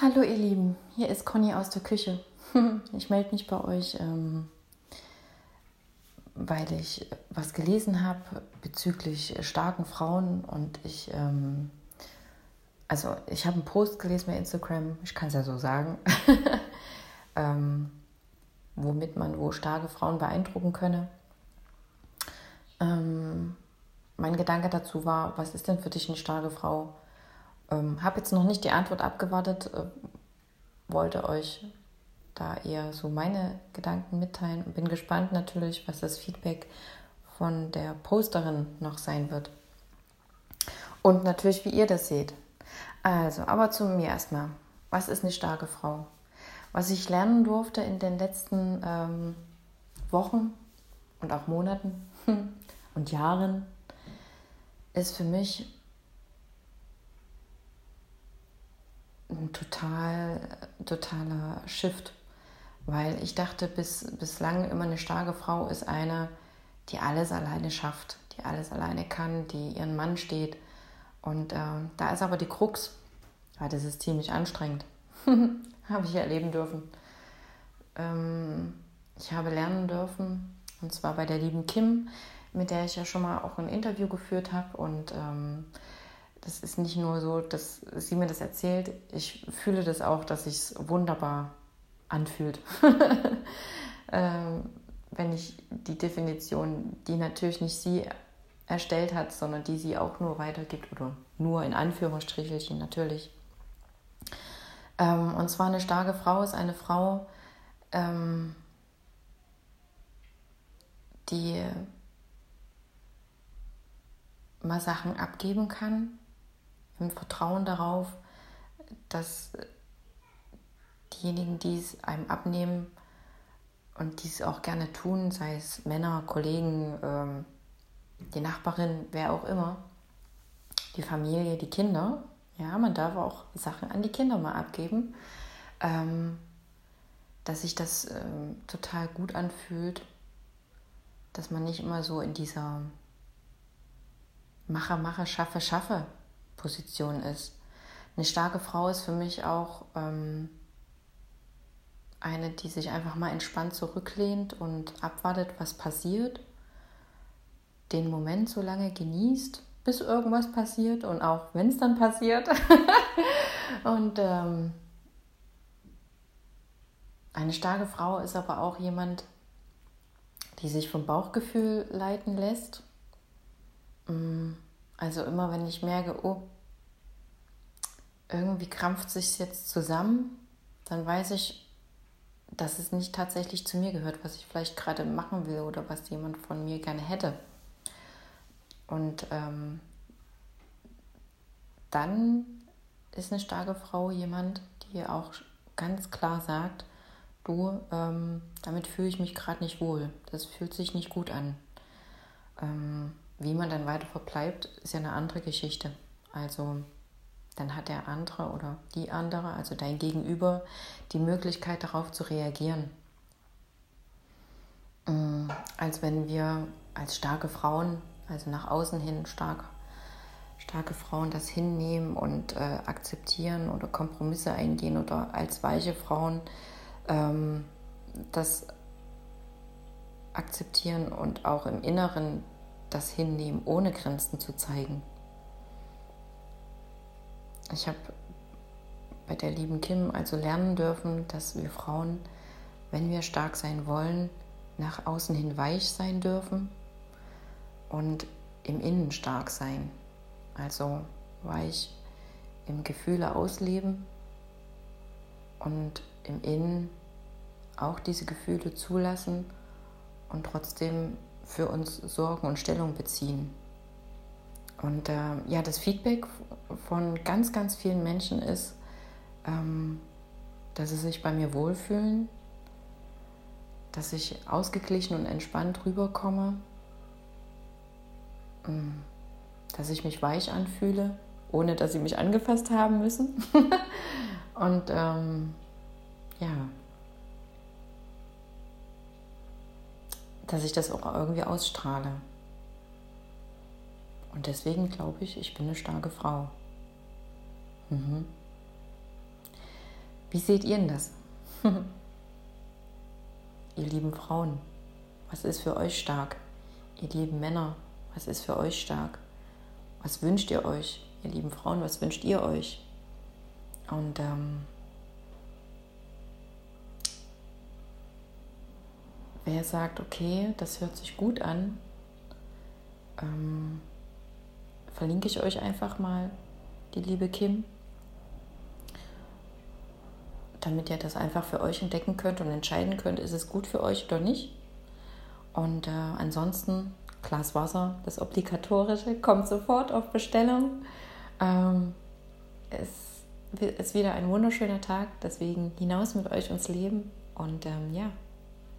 Hallo ihr Lieben, hier ist Conny aus der Küche. Ich melde mich bei euch, ähm, weil ich was gelesen habe bezüglich starken Frauen und ich, ähm, also ich habe einen Post gelesen bei Instagram, ich kann es ja so sagen, ähm, womit man wo starke Frauen beeindrucken könne. Mein Gedanke dazu war, was ist denn für dich eine starke Frau? Ähm, habe jetzt noch nicht die Antwort abgewartet, äh, wollte euch da eher so meine Gedanken mitteilen und bin gespannt natürlich, was das Feedback von der Posterin noch sein wird. Und natürlich, wie ihr das seht. Also, aber zu mir erstmal. Was ist eine starke Frau? Was ich lernen durfte in den letzten ähm, Wochen und auch Monaten und Jahren, ist für mich total, totaler Shift, weil ich dachte bis, bislang immer eine starke Frau ist eine, die alles alleine schafft, die alles alleine kann, die ihren Mann steht. Und äh, da ist aber die Krux, weil das ist ziemlich anstrengend, habe ich erleben dürfen. Ähm, ich habe lernen dürfen, und zwar bei der lieben Kim, mit der ich ja schon mal auch ein Interview geführt habe und ähm, das ist nicht nur so, dass sie mir das erzählt, ich fühle das auch, dass sich es wunderbar anfühlt. ähm, wenn ich die Definition, die natürlich nicht sie erstellt hat, sondern die sie auch nur weitergibt oder nur in Anführungsstrichelchen natürlich. Ähm, und zwar eine starke Frau ist eine Frau, ähm, die mal Sachen abgeben kann, im Vertrauen darauf, dass diejenigen, die es einem abnehmen und die es auch gerne tun, sei es Männer, Kollegen, ähm, die Nachbarin, wer auch immer, die Familie, die Kinder, ja, man darf auch Sachen an die Kinder mal abgeben, ähm, dass sich das ähm, total gut anfühlt, dass man nicht immer so in dieser Mache, Mache, Schaffe, Schaffe Position ist. Eine starke Frau ist für mich auch ähm, eine, die sich einfach mal entspannt zurücklehnt und abwartet, was passiert, den Moment so lange genießt, bis irgendwas passiert und auch wenn es dann passiert. und ähm, eine starke Frau ist aber auch jemand, die sich vom Bauchgefühl leiten lässt. Mm, also immer wenn ich merke, oh, irgendwie krampft sich jetzt zusammen, dann weiß ich, dass es nicht tatsächlich zu mir gehört, was ich vielleicht gerade machen will oder was jemand von mir gerne hätte. Und ähm, dann ist eine starke Frau jemand, die auch ganz klar sagt, du, ähm, damit fühle ich mich gerade nicht wohl. Das fühlt sich nicht gut an. Ähm, wie man dann weiter verbleibt, ist ja eine andere Geschichte. Also dann hat der andere oder die andere, also dein Gegenüber, die Möglichkeit darauf zu reagieren. Mm, als wenn wir als starke Frauen, also nach außen hin stark, starke Frauen das hinnehmen und äh, akzeptieren oder Kompromisse eingehen oder als weiche Frauen ähm, das akzeptieren und auch im Inneren das hinnehmen, ohne Grenzen zu zeigen. Ich habe bei der lieben Kim also lernen dürfen, dass wir Frauen, wenn wir stark sein wollen, nach außen hin weich sein dürfen und im Innen stark sein. Also weich im Gefühle ausleben und im Innen auch diese Gefühle zulassen und trotzdem für uns sorgen und Stellung beziehen. Und äh, ja, das Feedback von ganz, ganz vielen Menschen ist, ähm, dass sie sich bei mir wohlfühlen, dass ich ausgeglichen und entspannt rüberkomme, ähm, dass ich mich weich anfühle, ohne dass sie mich angefasst haben müssen. und ähm, ja, dass ich das auch irgendwie ausstrahle. Und deswegen glaube ich, ich bin eine starke Frau. Mhm. Wie seht ihr denn das? ihr lieben Frauen, was ist für euch stark? Ihr lieben Männer, was ist für euch stark? Was wünscht ihr euch? Ihr lieben Frauen, was wünscht ihr euch? Und ähm, wer sagt, okay, das hört sich gut an, ähm, verlinke ich euch einfach mal die liebe Kim damit ihr das einfach für euch entdecken könnt und entscheiden könnt, ist es gut für euch oder nicht. Und äh, ansonsten, Glas Wasser, das Obligatorische, kommt sofort auf Bestellung. Ähm, es ist wieder ein wunderschöner Tag, deswegen hinaus mit euch ins Leben und ähm, ja,